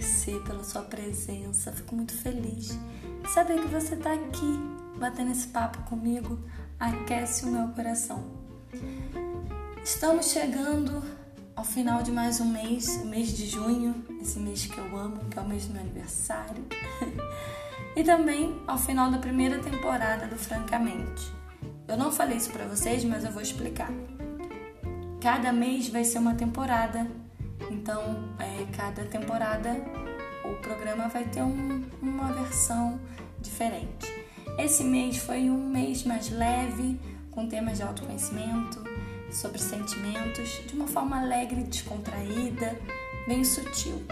agradecer pela sua presença. Fico muito feliz saber que você está aqui batendo esse papo comigo. Aquece o meu coração. Estamos chegando ao final de mais um mês, o mês de junho, esse mês que eu amo, que é o mês do meu aniversário. e também ao final da primeira temporada do Francamente. Eu não falei isso para vocês, mas eu vou explicar. Cada mês vai ser uma temporada, então é, cada temporada o programa vai ter um, uma versão diferente. Esse mês foi um mês mais leve, com temas de autoconhecimento, sobre sentimentos, de uma forma alegre, descontraída, bem sutil.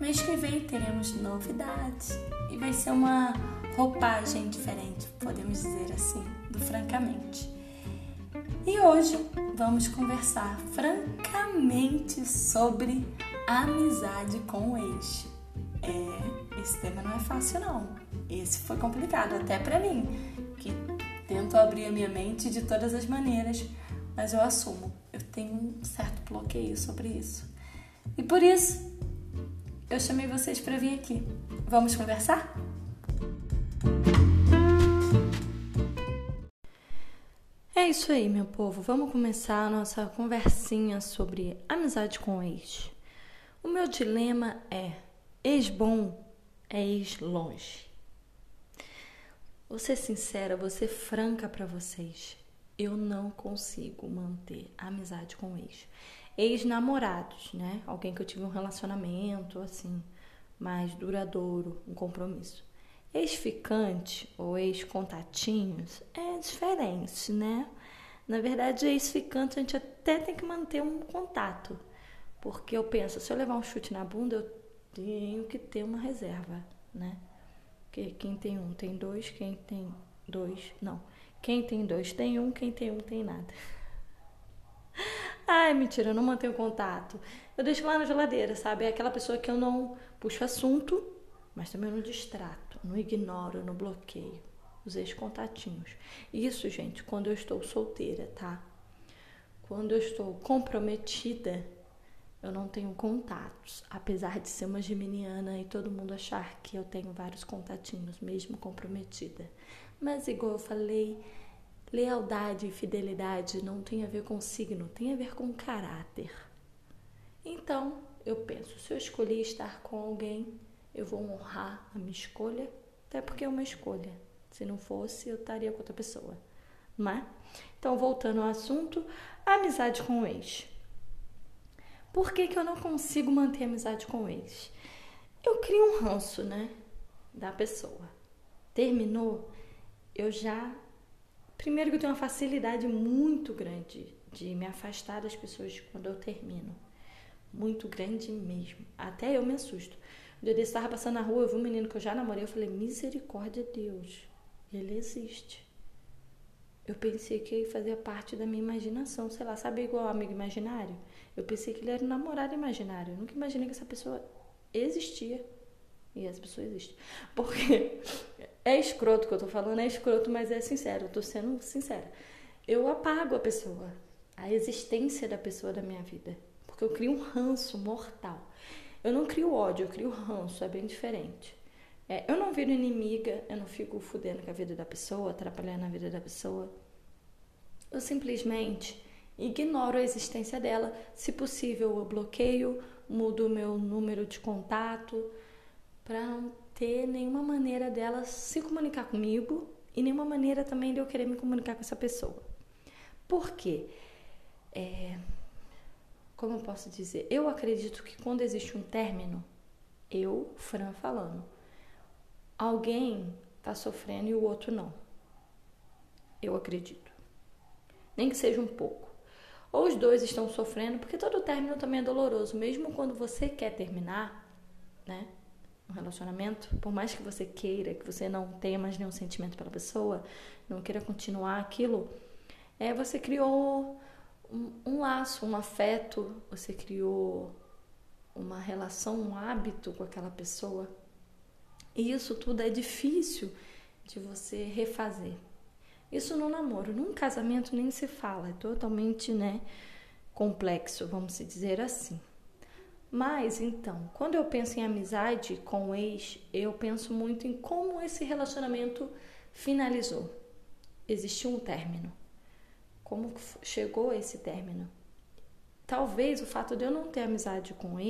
Mês que vem teremos novidades e vai ser uma roupagem diferente, podemos dizer assim, do Francamente. E hoje vamos conversar francamente sobre amizade com o ex. É, esse tema não é fácil não. Esse foi complicado até para mim, que tento abrir a minha mente de todas as maneiras, mas eu assumo, eu tenho um certo bloqueio sobre isso. E por isso eu chamei vocês para vir aqui. Vamos conversar? É isso aí, meu povo. Vamos começar a nossa conversinha sobre amizade com ex. O meu dilema é: ex bom é ex longe. Vou ser sincera, vou ser franca para vocês. Eu não consigo manter amizade com ex. Ex-namorados, né? Alguém que eu tive um relacionamento assim, mais duradouro, um compromisso. Ex-ficante ou ex-contatinhos é diferente, né? Na verdade, ex-ficante a gente até tem que manter um contato. Porque eu penso, se eu levar um chute na bunda, eu tenho que ter uma reserva, né? Porque quem tem um tem dois, quem tem dois, não. Quem tem dois tem um, quem tem um tem nada. Ai, mentira, eu não mantenho contato. Eu deixo lá na geladeira, sabe? É aquela pessoa que eu não puxo assunto, mas também não distrato, não ignoro, não bloqueio. Os ex-contatinhos. Isso, gente, quando eu estou solteira, tá? Quando eu estou comprometida, eu não tenho contatos. Apesar de ser uma geminiana e todo mundo achar que eu tenho vários contatinhos, mesmo comprometida. Mas, igual eu falei, lealdade e fidelidade não tem a ver com signo, tem a ver com caráter. Então, eu penso, se eu escolhi estar com alguém, eu vou honrar a minha escolha, até porque é uma escolha. Se não fosse, eu estaria com outra pessoa, não é? Então, voltando ao assunto, amizade com o ex. Por que, que eu não consigo manter amizade com o ex? Eu crio um ranço, né? Da pessoa. Terminou, eu já. Primeiro que eu tenho uma facilidade muito grande de me afastar das pessoas quando eu termino. Muito grande mesmo. Até eu me assusto. Dia desse estava passando na rua, eu vi um menino que eu já namorei, eu falei, misericórdia de Deus, ele existe. Eu pensei que fazia parte da minha imaginação, sei lá, sabe igual amigo imaginário? Eu pensei que ele era um namorado imaginário. Eu nunca imaginei que essa pessoa existia. E essa pessoa existe. Porque é escroto que eu tô falando, é escroto, mas é sincero, eu tô sendo sincera. Eu apago a pessoa, a existência da pessoa da minha vida. Porque eu crio um ranço mortal. Eu não crio ódio, eu crio ranço, é bem diferente. É, eu não viro inimiga, eu não fico fudendo com a vida da pessoa, atrapalhando a vida da pessoa. Eu simplesmente ignoro a existência dela. Se possível, eu bloqueio, mudo o meu número de contato para não ter nenhuma maneira dela se comunicar comigo e nenhuma maneira também de eu querer me comunicar com essa pessoa. Por quê? É, como eu posso dizer? Eu acredito que quando existe um término, eu, Fran, falando, alguém está sofrendo e o outro não. Eu acredito. Nem que seja um pouco. Ou os dois estão sofrendo, porque todo término também é doloroso, mesmo quando você quer terminar, né? Um relacionamento, por mais que você queira, que você não tenha mais nenhum sentimento pela pessoa, não queira continuar aquilo, é você criou um, laço, um afeto, você criou uma relação, um hábito com aquela pessoa. E isso tudo é difícil de você refazer. Isso no namoro, num casamento nem se fala, é totalmente, né, complexo, vamos dizer assim. Mas então, quando eu penso em amizade com o ex, eu penso muito em como esse relacionamento finalizou. Existiu um término. Como chegou esse término? Talvez o fato de eu não ter amizade com o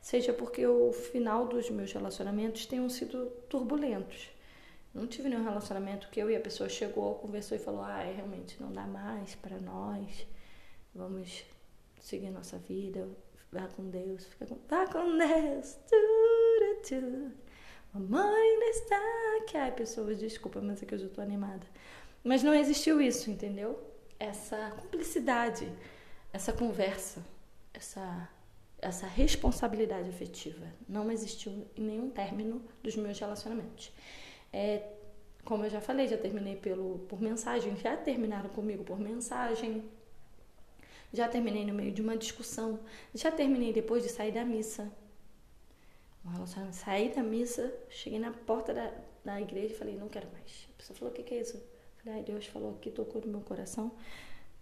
seja porque o final dos meus relacionamentos tenham sido turbulentos. Não tive nenhum relacionamento que eu e a pessoa chegou, conversou e falou: ah, realmente não dá mais para nós, vamos seguir nossa vida, vá com Deus, fica com, vá com Deus. Mamãe ainda está aqui. Ai, pessoas, desculpa, mas é que eu já tô animada. Mas não existiu isso, entendeu? Essa cumplicidade, essa conversa, essa, essa responsabilidade afetiva. Não existiu em nenhum término dos meus relacionamentos. É, como eu já falei, já terminei pelo, por mensagem, já terminaram comigo por mensagem, já terminei no meio de uma discussão, já terminei depois de sair da missa. Um relacionamento, saí da missa, cheguei na porta da, da igreja e falei, não quero mais. A pessoa falou, o que, que é isso? Falei, Deus falou que tocou no meu coração.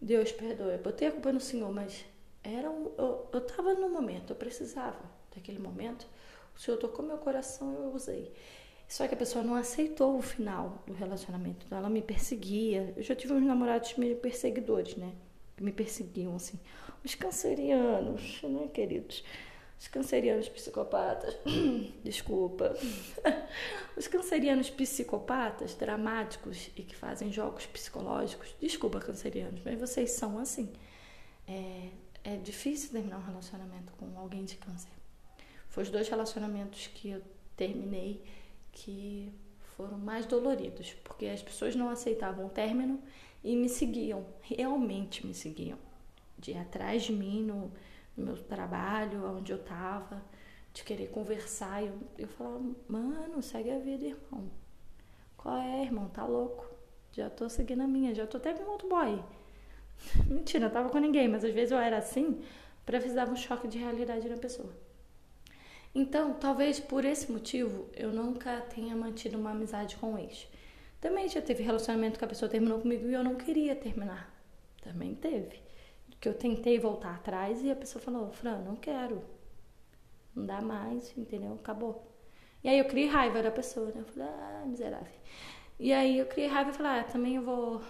Deus perdoe. Eu botei a culpa no Senhor, mas era um, eu, eu tava no momento, eu precisava daquele momento. O Senhor tocou meu coração e eu usei. Só que a pessoa não aceitou o final do relacionamento. Então ela me perseguia. Eu já tive uns namorados meio perseguidores, né? Que me perseguiam, assim. Os cancerianos, né, queridos? Os cancerianos psicopatas, desculpa. Os cancerianos psicopatas, dramáticos e que fazem jogos psicológicos, desculpa, cancerianos, mas vocês são assim. É, é difícil terminar um relacionamento com alguém de câncer. Foi os dois relacionamentos que eu terminei que foram mais doloridos, porque as pessoas não aceitavam o término e me seguiam, realmente me seguiam, de atrás de mim no no meu trabalho, onde eu tava, de querer conversar. Eu, eu falava, mano, segue a vida, irmão. Qual é, irmão? Tá louco? Já tô seguindo a minha, já tô até com outro boy. Mentira, eu tava com ninguém, mas às vezes eu era assim para dar um choque de realidade na pessoa. Então, talvez por esse motivo eu nunca tenha mantido uma amizade com o ex. Também já teve relacionamento que a pessoa terminou comigo e eu não queria terminar. Também teve que eu tentei voltar atrás e a pessoa falou, Fran, não quero. Não dá mais, entendeu? Acabou. E aí eu criei raiva da pessoa, né? Eu falei, ah, miserável. E aí eu criei raiva e falei, ah, também eu vou.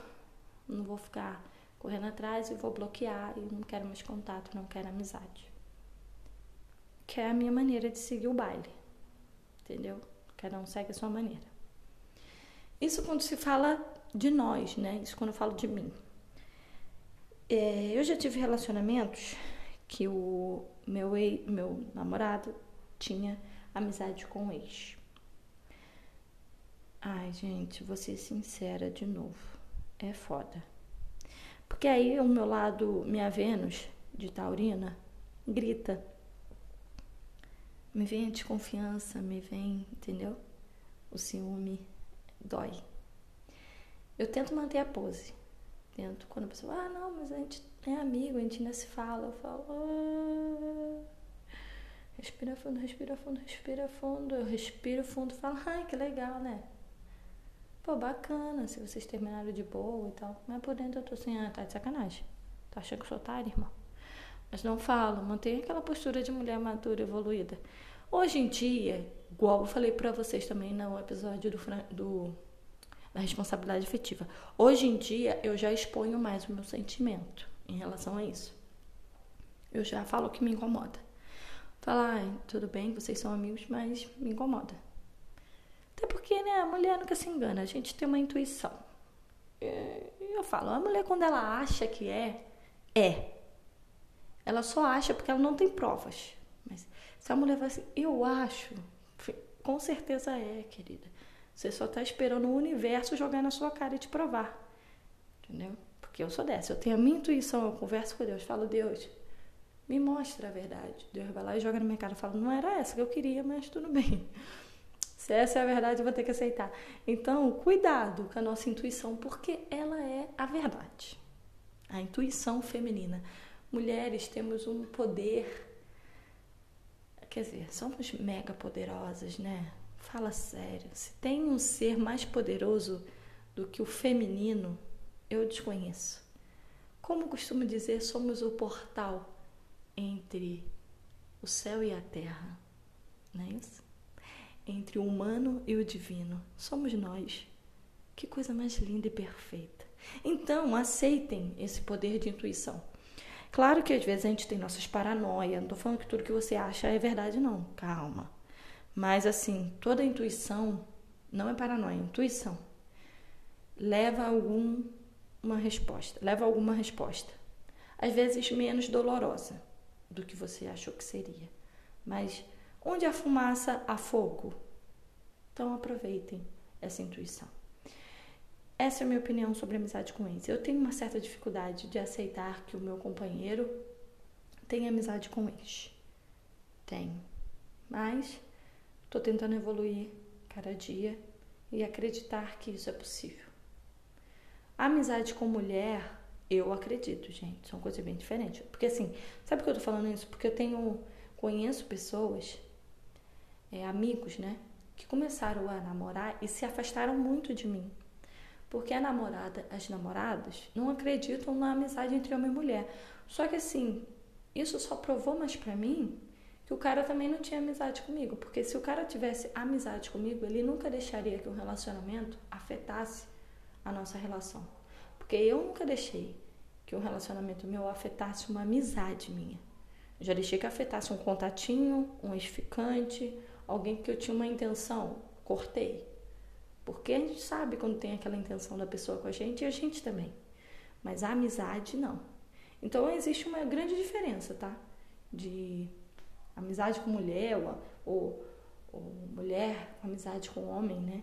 Não vou ficar correndo atrás, eu vou bloquear, eu não quero mais contato, não quero amizade. Que é a minha maneira de seguir o baile. Entendeu? Cada um segue a sua maneira. Isso quando se fala de nós, né? Isso quando eu falo de mim. É, eu já tive relacionamentos que o meu, ex, meu namorado tinha amizade com o ex. Ai, gente, vou ser sincera de novo. É foda. Porque aí o meu lado, minha Vênus de Taurina, grita. Me vem a desconfiança, me vem, entendeu? O ciúme dói. Eu tento manter a pose Quando a pessoa, ah, não, mas a gente é amigo, a gente ainda se fala. Eu falo, ah, respira fundo, respira fundo, respira fundo. Eu respiro fundo falo, ai, que legal, né? Pô, bacana, se vocês terminaram de boa e tal. Mas por dentro eu tô assim, ah, tá de sacanagem. Tá achando que sou otário, irmão? Mas não falo, mantenha aquela postura de mulher madura, evoluída. Hoje em dia, igual eu falei para vocês também no episódio do, do da responsabilidade afetiva. Hoje em dia, eu já exponho mais o meu sentimento em relação a isso. Eu já falo que me incomoda. Falar, ah, tudo bem, vocês são amigos, mas me incomoda. Até porque, né, a mulher nunca se engana, a gente tem uma intuição. Eu falo, a mulher quando ela acha que é, é. Ela só acha porque ela não tem provas. Mas se a mulher fala assim, eu acho, com certeza é, querida. Você só está esperando o universo jogar na sua cara e te provar. Entendeu? Porque eu sou dessa. Eu tenho a minha intuição, eu converso com Deus, falo, Deus, me mostra a verdade. Deus vai lá e joga na minha cara e fala, não era essa que eu queria, mas tudo bem. Se essa é a verdade, eu vou ter que aceitar. Então, cuidado com a nossa intuição, porque ela é a verdade. A intuição feminina. Mulheres temos um poder. Quer dizer, somos mega poderosas, né? Fala sério. Se tem um ser mais poderoso do que o feminino, eu desconheço. Como costumo dizer, somos o portal entre o céu e a terra, não é isso? Entre o humano e o divino, somos nós. Que coisa mais linda e perfeita. Então, aceitem esse poder de intuição. Claro que às vezes a gente tem nossas paranoias, não estou falando que tudo que você acha é verdade, não, calma. Mas assim, toda intuição não é paranoia, é intuição. Leva alguma resposta, leva alguma resposta. Às vezes menos dolorosa do que você achou que seria. Mas onde há fumaça, há fogo. Então aproveitem essa intuição. Essa é a minha opinião sobre amizade com ex. Eu tenho uma certa dificuldade de aceitar que o meu companheiro tem amizade com ex. Tenho. Mas estou tentando evoluir cada dia e acreditar que isso é possível. Amizade com mulher, eu acredito, gente, são coisas bem diferentes. Porque assim, sabe por que eu tô falando isso? Porque eu tenho, conheço pessoas, é, amigos, né, que começaram a namorar e se afastaram muito de mim porque a namorada, as namoradas não acreditam na amizade entre homem e mulher. Só que assim, isso só provou mais para mim que o cara também não tinha amizade comigo, porque se o cara tivesse amizade comigo, ele nunca deixaria que o relacionamento afetasse a nossa relação. Porque eu nunca deixei que um relacionamento meu afetasse uma amizade minha. Já deixei que afetasse um contatinho, um ex-ficante, alguém que eu tinha uma intenção, cortei. Porque a gente sabe quando tem aquela intenção da pessoa com a gente e a gente também. Mas a amizade não. Então existe uma grande diferença, tá? De amizade com mulher ou, ou, mulher, amizade com homem, né?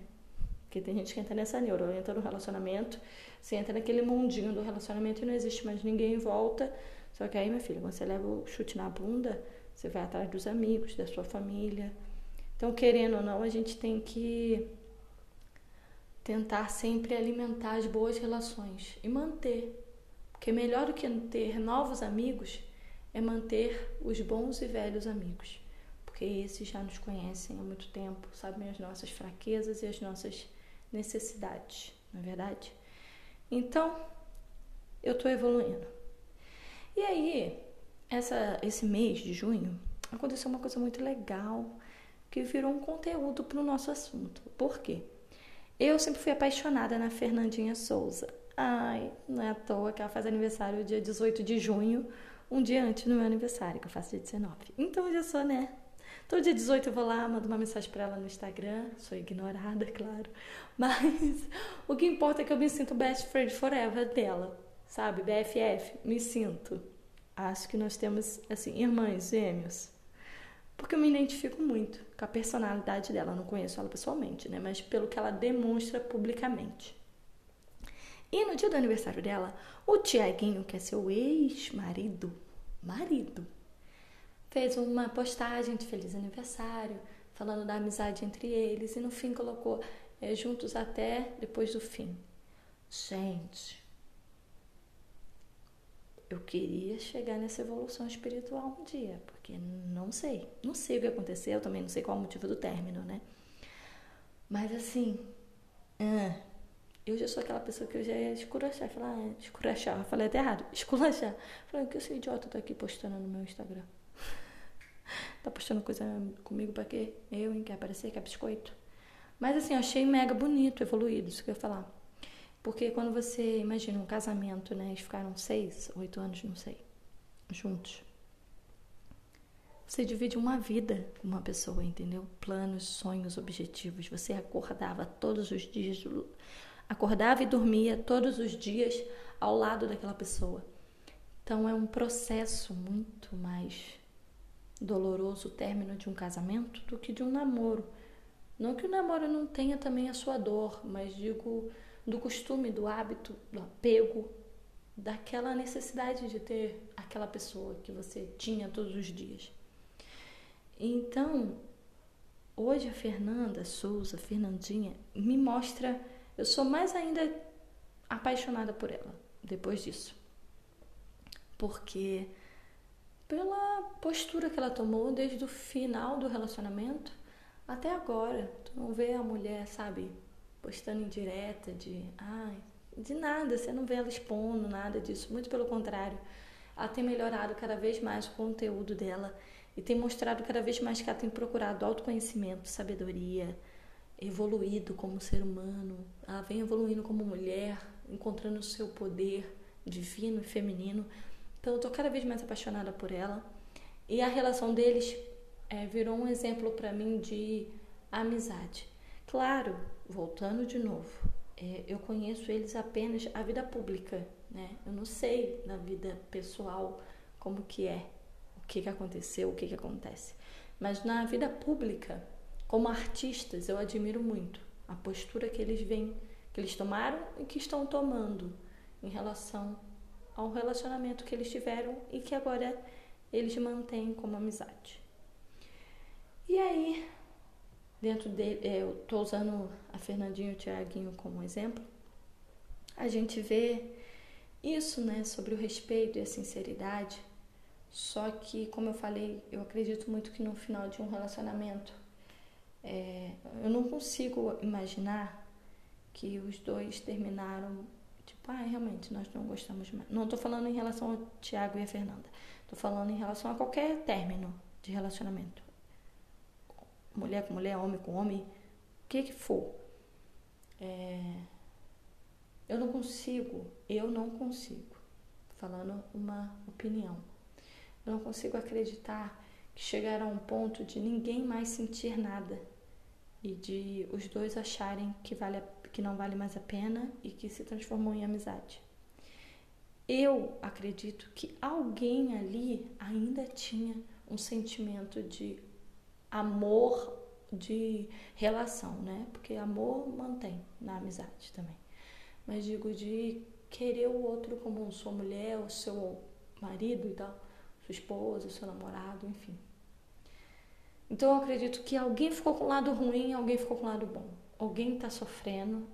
Porque tem gente que entra nessa neuro, entra no relacionamento, você entra naquele mundinho do relacionamento e não existe mais ninguém em volta. Só que aí, minha filha, quando você leva o chute na bunda, você vai atrás dos amigos, da sua família. Então, querendo ou não, a gente tem que tentar sempre alimentar as boas relações e manter. Porque melhor do que ter novos amigos é manter os bons e velhos amigos. Porque esses já nos conhecem há muito tempo, sabem as nossas fraquezas e as nossas necessidades, não é verdade? Então, eu estou evoluindo. E aí, essa, esse mês de junho, aconteceu uma coisa muito legal que virou um conteúdo para o nosso assunto. Por quê? Eu sempre fui apaixonada na Fernandinha Souza. Ai, não é à toa que ela faz aniversário dia 18 de junho, um dia antes do meu aniversário, que eu faço dia 19. Então eu já sou, né? Todo dia 18 eu vou lá, mando uma mensagem para ela no Instagram, sou ignorada, claro. Mas o que importa é que eu me sinto best friend forever dela, sabe? BFF, me sinto. Acho que nós temos, assim, irmãs gêmeos porque eu me identifico muito com a personalidade dela. Eu não conheço ela pessoalmente, né? Mas pelo que ela demonstra publicamente. E no dia do aniversário dela, o Tiaguinho, que é seu ex-marido, marido, fez uma postagem de feliz aniversário, falando da amizade entre eles, e no fim colocou é, juntos até depois do fim. Gente, eu queria chegar nessa evolução espiritual um dia, porque não sei, não sei o que aconteceu, também não sei qual é o motivo do término, né? Mas assim, ah, eu já sou aquela pessoa que eu já ia escurachar, falar, ah, escurachar, falei até errado, esculachar. Falei, que esse idiota tá aqui postando no meu Instagram? tá postando coisa comigo pra quê? Eu, hein? Quer aparecer? Quer biscoito? Mas assim, eu achei mega bonito, evoluído, isso que eu ia falar. Porque quando você imagina um casamento, né? Eles ficaram seis, oito anos, não sei, juntos. Você divide uma vida com uma pessoa, entendeu? Planos, sonhos, objetivos. Você acordava todos os dias, acordava e dormia todos os dias ao lado daquela pessoa. Então é um processo muito mais doloroso o término de um casamento do que de um namoro. Não que o namoro não tenha também a sua dor, mas digo do costume, do hábito, do apego, daquela necessidade de ter aquela pessoa que você tinha todos os dias. Então, hoje a Fernanda Souza, Fernandinha, me mostra, eu sou mais ainda apaixonada por ela depois disso. Porque pela postura que ela tomou desde o final do relacionamento até agora. Tu não vê a mulher, sabe, postando em direta de, ai, de nada, você não vê ela expondo nada disso, muito pelo contrário. Ela tem melhorado cada vez mais o conteúdo dela e tem mostrado cada vez mais que ela tem procurado autoconhecimento, sabedoria, evoluído como ser humano, ela vem evoluindo como mulher, encontrando o seu poder divino e feminino. Então eu tô cada vez mais apaixonada por ela. E a relação deles é, virou um exemplo para mim de amizade. Claro, voltando de novo, é, eu conheço eles apenas a vida pública, né? Eu não sei na vida pessoal como que é, o que que aconteceu, o que que acontece. Mas na vida pública, como artistas, eu admiro muito a postura que eles vêm, que eles tomaram e que estão tomando em relação ao relacionamento que eles tiveram e que agora eles mantêm como amizade. E aí, dentro dele, é, eu estou usando a Fernandinha e o Tiaguinho como exemplo, a gente vê isso, né, sobre o respeito e a sinceridade. Só que, como eu falei, eu acredito muito que no final de um relacionamento, é, eu não consigo imaginar que os dois terminaram Tipo, ah, realmente, nós não gostamos mais. Não estou falando em relação ao Tiago e a Fernanda. Estou falando em relação a qualquer término de relacionamento. Mulher com mulher, homem com homem, o que que for. É... Eu não consigo, eu não consigo, falando uma opinião, eu não consigo acreditar que chegaram a um ponto de ninguém mais sentir nada e de os dois acharem que vale que não vale mais a pena e que se transformou em amizade. Eu acredito que alguém ali ainda tinha um sentimento de amor, de relação, né? Porque amor mantém na amizade também. Mas digo de querer o outro como sua mulher, o seu marido e tal, sua esposa, seu namorado, enfim. Então eu acredito que alguém ficou com o lado ruim, alguém ficou com o lado bom alguém está sofrendo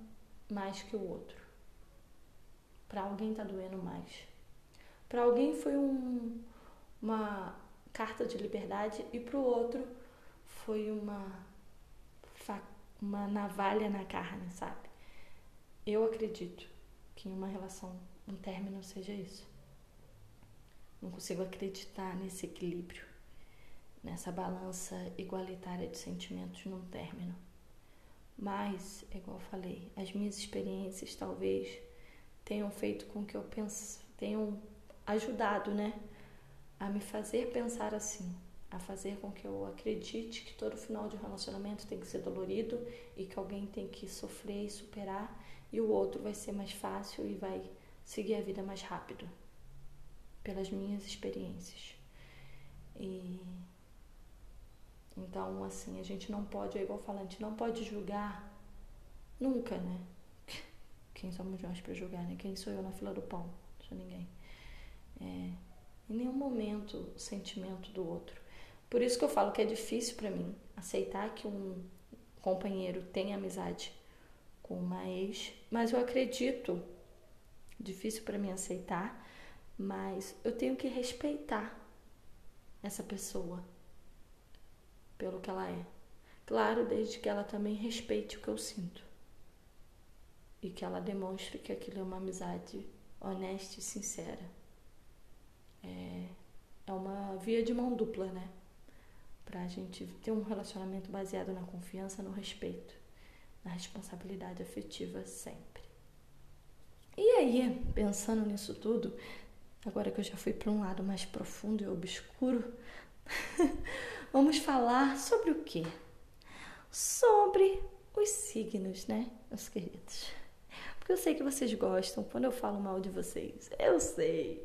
mais que o outro. Para alguém está doendo mais. Para alguém foi um, uma carta de liberdade e para o outro foi uma, uma navalha na carne, sabe? Eu acredito que em uma relação, um término seja isso. Não consigo acreditar nesse equilíbrio, nessa balança igualitária de sentimentos num término. Mas, igual falei, as minhas experiências talvez tenham feito com que eu pense, tenham ajudado, né, a me fazer pensar assim, a fazer com que eu acredite que todo final de relacionamento tem que ser dolorido e que alguém tem que sofrer e superar e o outro vai ser mais fácil e vai seguir a vida mais rápido, pelas minhas experiências. E então, assim, a gente não pode, é igual gente não pode julgar nunca, né? Quem somos nós para julgar, né? Quem sou eu na fila do pão? Não sou ninguém. É, em nenhum momento o sentimento do outro. Por isso que eu falo que é difícil para mim aceitar que um companheiro tenha amizade com uma ex, mas eu acredito, difícil para mim aceitar, mas eu tenho que respeitar essa pessoa, pelo que ela é. Claro, desde que ela também respeite o que eu sinto. E que ela demonstre que aquilo é uma amizade honesta e sincera. É, é uma via de mão dupla, né? Pra gente ter um relacionamento baseado na confiança, no respeito, na responsabilidade afetiva sempre. E aí, pensando nisso tudo, agora que eu já fui para um lado mais profundo e obscuro, Vamos falar sobre o quê? Sobre os signos, né, meus queridos? Porque eu sei que vocês gostam quando eu falo mal de vocês. Eu sei,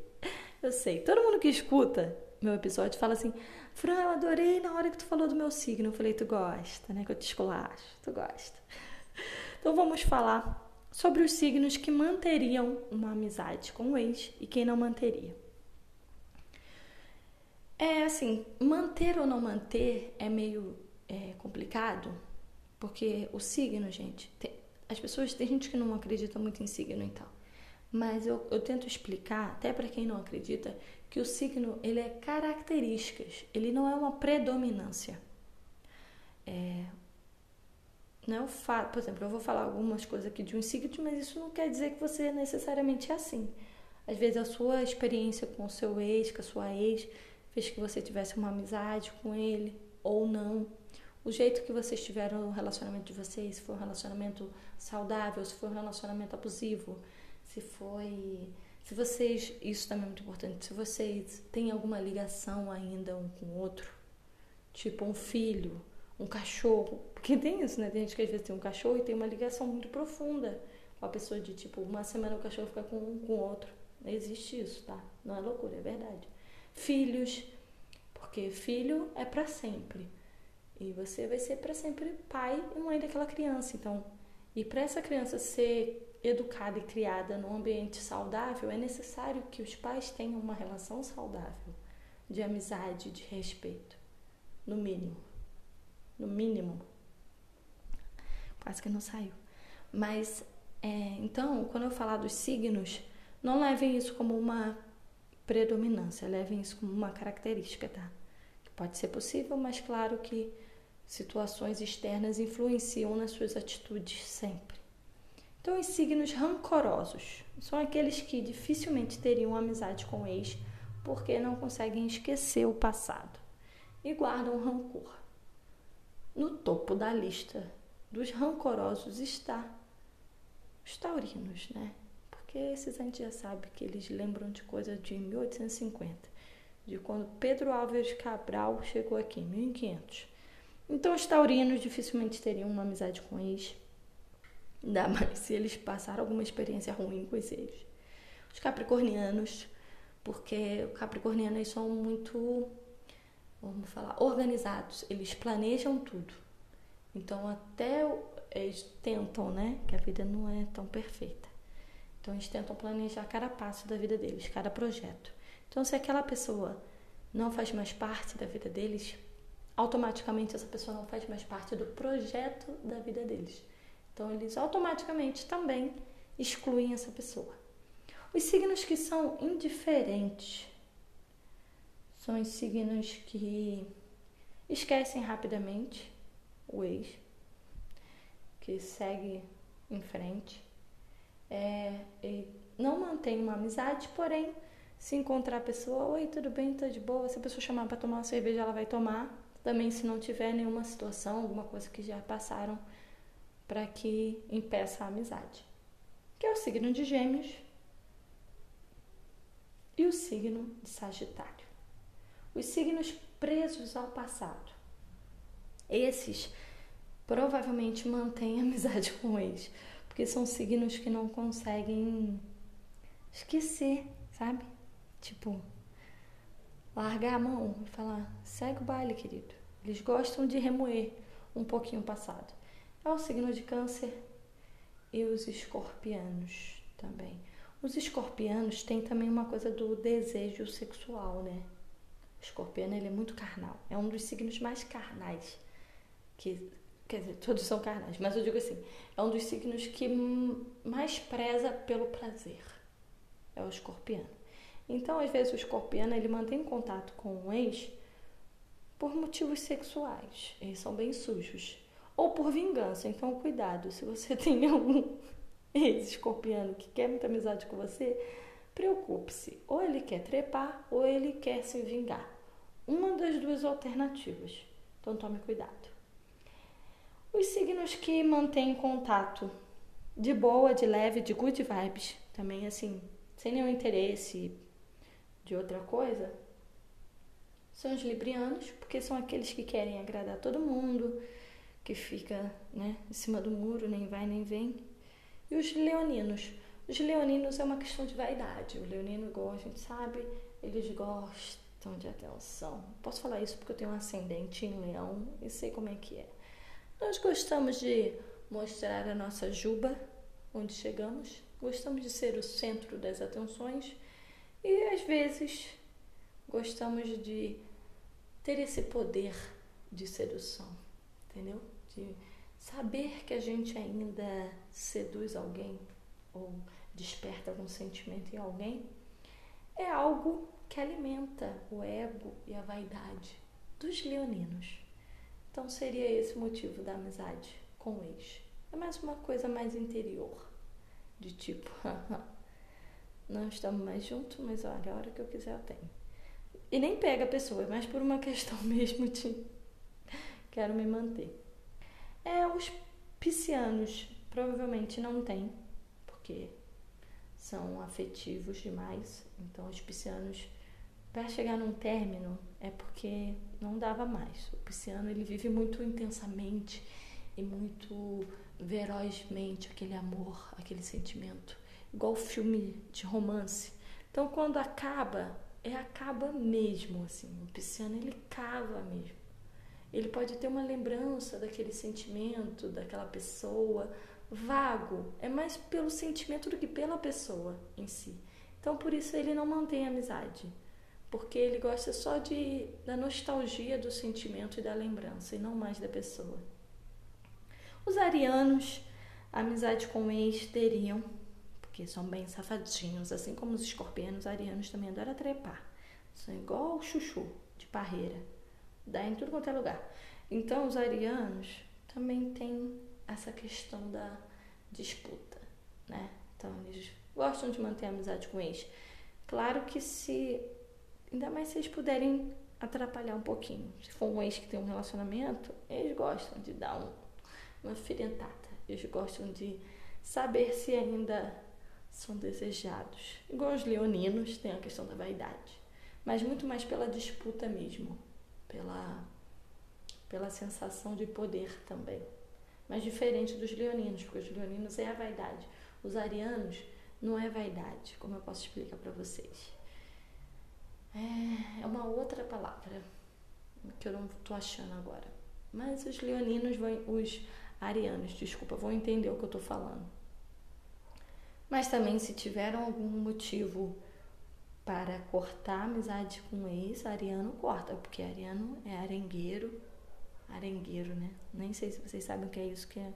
eu sei. Todo mundo que escuta meu episódio fala assim: Fran, eu adorei na hora que tu falou do meu signo. Eu falei: Tu gosta, né? Que eu te esculacho. Tu gosta. Então vamos falar sobre os signos que manteriam uma amizade com o ex e quem não manteria. É assim, manter ou não manter é meio é, complicado, porque o signo, gente, tem, as pessoas, tem gente que não acredita muito em signo e tal, mas eu, eu tento explicar, até para quem não acredita, que o signo ele é características, ele não é uma predominância. É, não é o fato, por exemplo, eu vou falar algumas coisas aqui de um signo, mas isso não quer dizer que você necessariamente é assim. Às vezes a sua experiência com o seu ex, com a sua ex, fez que você tivesse uma amizade com ele ou não. O jeito que vocês tiveram o relacionamento de vocês, se foi um relacionamento saudável, se foi um relacionamento abusivo, se foi. Se vocês. Isso também é muito importante. Se vocês têm alguma ligação ainda um com o outro, tipo um filho, um cachorro. Porque tem isso, né? Tem gente que às vezes tem um cachorro e tem uma ligação muito profunda com a pessoa de tipo, uma semana o cachorro fica com com o outro. Existe isso, tá? Não é loucura, é verdade. Filhos, porque filho é para sempre. E você vai ser para sempre pai e mãe daquela criança. Então, e para essa criança ser educada e criada num ambiente saudável, é necessário que os pais tenham uma relação saudável de amizade, de respeito, no mínimo. No mínimo. Quase que não saiu. Mas, é, então, quando eu falar dos signos, não levem isso como uma predominância, levem isso como uma característica, tá? Que pode ser possível, mas claro que situações externas influenciam nas suas atitudes sempre. Então, os signos rancorosos são aqueles que dificilmente teriam amizade com o ex porque não conseguem esquecer o passado e guardam rancor. No topo da lista dos rancorosos está os taurinos, né? Porque esses a gente já sabe que eles lembram de coisa de 1850, de quando Pedro Álvares Cabral chegou aqui, 1500. Então os taurinos dificilmente teriam uma amizade com eles, ainda mais se eles passaram alguma experiência ruim com eles. Os capricornianos, porque os capricornianos são muito, vamos falar, organizados, eles planejam tudo. Então até eles tentam, né, que a vida não é tão perfeita. Então eles tentam planejar cada passo da vida deles, cada projeto. Então se aquela pessoa não faz mais parte da vida deles, automaticamente essa pessoa não faz mais parte do projeto da vida deles. Então, eles automaticamente também excluem essa pessoa. Os signos que são indiferentes são os signos que esquecem rapidamente o ex, que segue em frente, é, não mantém uma amizade, porém, se encontrar a pessoa, oi, tudo bem, tá de boa, se a pessoa chamar para tomar uma cerveja, ela vai tomar, também, se não tiver nenhuma situação, alguma coisa que já passaram, para que impeça a amizade. Que é o signo de Gêmeos e o signo de Sagitário. Os signos presos ao passado. Esses provavelmente mantêm amizade com porque são signos que não conseguem esquecer, sabe? Tipo, largar a mão e falar: segue o baile, querido. Eles gostam de remoer um pouquinho o passado. É o signo de Câncer e os escorpianos também. Os escorpianos têm também uma coisa do desejo sexual, né? O escorpiano ele é muito carnal. É um dos signos mais carnais. Que, quer dizer, todos são carnais, mas eu digo assim: é um dos signos que mais preza pelo prazer. É o escorpiano. Então, às vezes, o escorpiano ele mantém contato com o ex por motivos sexuais. Eles são bem sujos. Ou por vingança. Então, cuidado. Se você tem algum ex-escorpiano que quer muita amizade com você, preocupe-se. Ou ele quer trepar, ou ele quer se vingar. Uma das duas alternativas. Então, tome cuidado. Os signos que mantêm contato de boa, de leve, de good vibes, também assim, sem nenhum interesse de outra coisa, são os librianos, porque são aqueles que querem agradar todo mundo, que fica né, em cima do muro, nem vai nem vem. E os leoninos. Os leoninos é uma questão de vaidade. O leonino, igual a gente sabe, eles gostam de atenção. Posso falar isso porque eu tenho um ascendente em leão e sei como é que é. Nós gostamos de mostrar a nossa juba, onde chegamos. Gostamos de ser o centro das atenções e às vezes gostamos de ter esse poder de sedução, entendeu? De saber que a gente ainda seduz alguém ou desperta algum sentimento em alguém é algo que alimenta o ego e a vaidade dos leoninos. Então seria esse o motivo da amizade com o ex. É mais uma coisa mais interior, de tipo, não estamos mais juntos, mas olha, a hora que eu quiser eu tenho. E nem pega a pessoa, mas por uma questão mesmo de quero me manter. É, os piscianos provavelmente não têm, porque são afetivos demais. Então, os piscianos, para chegar num término, é porque não dava mais. O pisciano ele vive muito intensamente e muito ferozmente aquele amor, aquele sentimento, igual filme de romance. Então, quando acaba, é acaba mesmo assim. O pisciano ele cava mesmo. Ele pode ter uma lembrança daquele sentimento, daquela pessoa, vago. É mais pelo sentimento do que pela pessoa em si. Então, por isso ele não mantém amizade, porque ele gosta só de da nostalgia do sentimento e da lembrança e não mais da pessoa. Os arianos, amizade com ex teriam, porque são bem safadinhos, assim como os escorpianos, os arianos também adoram trepar. São igual o chuchu de parreira, dá em tudo quanto é lugar. Então, os arianos também têm essa questão da disputa, né? Então, eles gostam de manter amizade com eles. Claro que se. Ainda mais se eles puderem atrapalhar um pouquinho. Se for um ex que tem um relacionamento, eles gostam de dar um, uma firentada. Eles gostam de saber se ainda são desejados. Igual os leoninos, tem a questão da vaidade. Mas muito mais pela disputa mesmo. Pela, pela sensação de poder também. Mas diferente dos leoninos, porque os leoninos é a vaidade. Os arianos não é vaidade, como eu posso explicar para vocês. É, é uma outra palavra que eu não estou achando agora. Mas os leoninos vão, os arianos, desculpa, vão entender o que eu estou falando. Mas também se tiveram algum motivo para cortar amizade com o ex, ariano corta, porque ariano é arengueiro, arengueiro, né? Nem sei se vocês sabem o que é isso, que é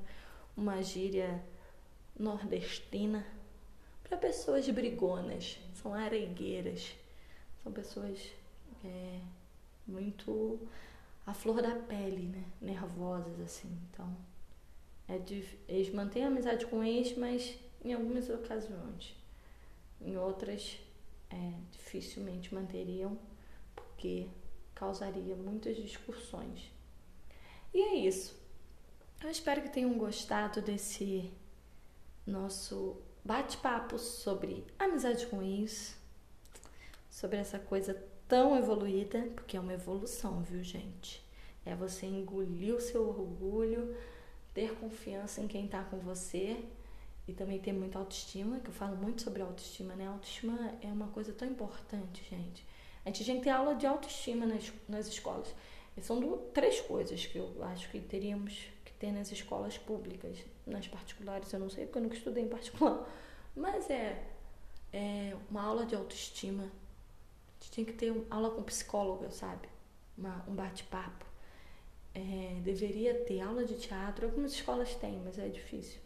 uma gíria nordestina para pessoas brigonas, são arengueiras, são pessoas é, muito a flor da pele, né? Nervosas assim. Então, é eles mantêm amizade com eles, mas em algumas ocasiões, em outras é, dificilmente manteriam, porque causaria muitas discussões. E é isso. Eu espero que tenham gostado desse nosso bate-papo sobre amizade com ex, sobre essa coisa tão evoluída, porque é uma evolução, viu, gente? É você engolir o seu orgulho, ter confiança em quem tá com você e também ter muita autoestima, que eu falo muito sobre autoestima, né? Autoestima é uma coisa tão importante, gente. A gente tinha que ter aula de autoestima nas, nas escolas. E são do, três coisas que eu acho que teríamos ter nas escolas públicas. Nas particulares eu não sei, porque eu nunca estudei em particular. Mas é, é uma aula de autoestima. Gente tinha que ter aula com psicóloga, sabe? Uma, um bate-papo. É, deveria ter aula de teatro. Algumas escolas têm, mas é difícil.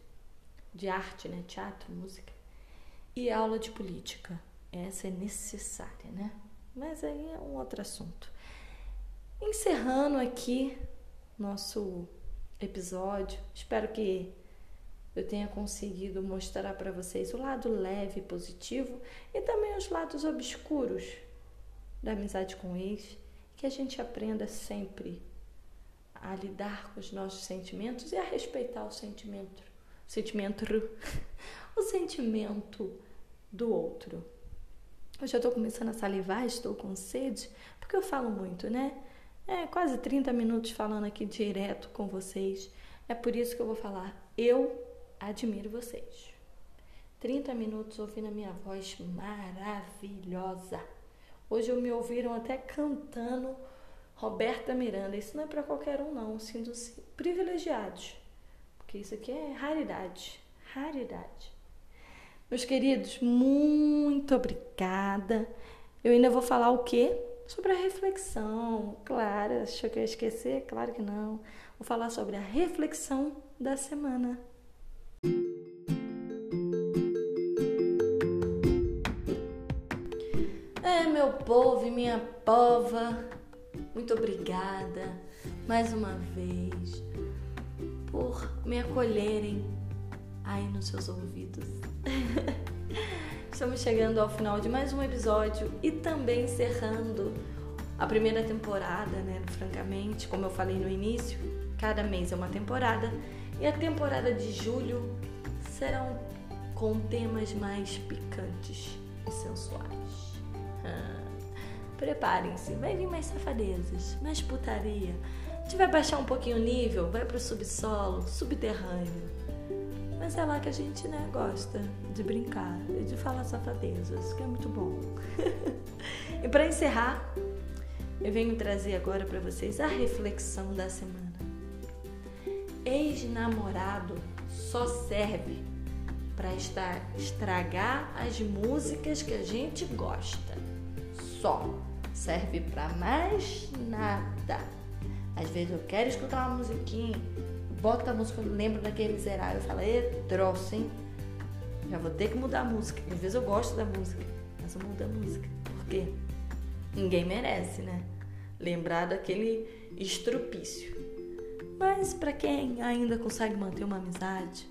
De arte, né? Teatro, música. E aula de política. Essa é necessária, né? Mas aí é um outro assunto. Encerrando aqui nosso episódio. Espero que eu tenha conseguido mostrar para vocês o lado leve e positivo e também os lados obscuros da amizade com eles, que a gente aprenda sempre a lidar com os nossos sentimentos e a respeitar o sentimento, o sentimento, o sentimento do outro. Eu estou começando a salivar, estou com sede, porque eu falo muito, né? É, quase 30 minutos falando aqui direto com vocês. É por isso que eu vou falar. Eu admiro vocês. 30 minutos ouvindo a minha voz maravilhosa. Hoje eu me ouviram até cantando Roberta Miranda. Isso não é para qualquer um, não. Sinto-se privilegiados. Porque isso aqui é raridade. Raridade. Meus queridos, muito obrigada. Eu ainda vou falar o quê? sobre a reflexão. Claro, achou que eu ia esquecer? Claro que não. Vou falar sobre a reflexão da semana. Meu povo e minha pova, muito obrigada mais uma vez por me acolherem aí nos seus ouvidos. Estamos chegando ao final de mais um episódio e também encerrando A primeira temporada, né, francamente, como eu falei no início, cada mês é uma temporada e a temporada de julho serão com temas mais picantes e sensuais. Ah, Preparem-se, vai vir mais safadezas, mais putaria. A gente vai baixar um pouquinho o nível, vai pro subsolo, subterrâneo. Mas é lá que a gente né, gosta de brincar e de falar safadezas, que é muito bom. e para encerrar, eu venho trazer agora para vocês a reflexão da semana. Ex-namorado só serve para estragar as músicas que a gente gosta. Só serve para mais nada. Às vezes eu quero escutar uma musiquinha, boto a música, eu lembro daquele miserável, eu falo, e troço, hein? Já vou ter que mudar a música. Às vezes eu gosto da música, mas eu mudo a música. Por quê? Ninguém merece, né? Lembrar daquele estrupício. Mas para quem ainda consegue manter uma amizade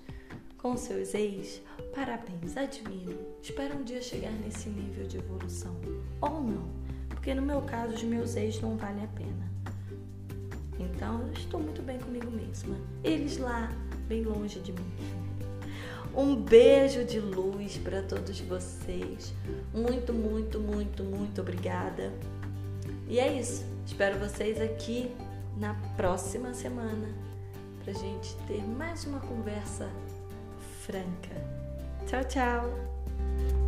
com seus ex, parabéns, admiro. Espero um dia chegar nesse nível de evolução. Ou não, porque no meu caso os meus ex não valem a pena. Então eu estou muito bem comigo mesma. Eles lá, bem longe de mim. Um beijo de luz para todos vocês. Muito, muito, muito, muito obrigada. E é isso. Espero vocês aqui na próxima semana para gente ter mais uma conversa franca. Tchau, tchau!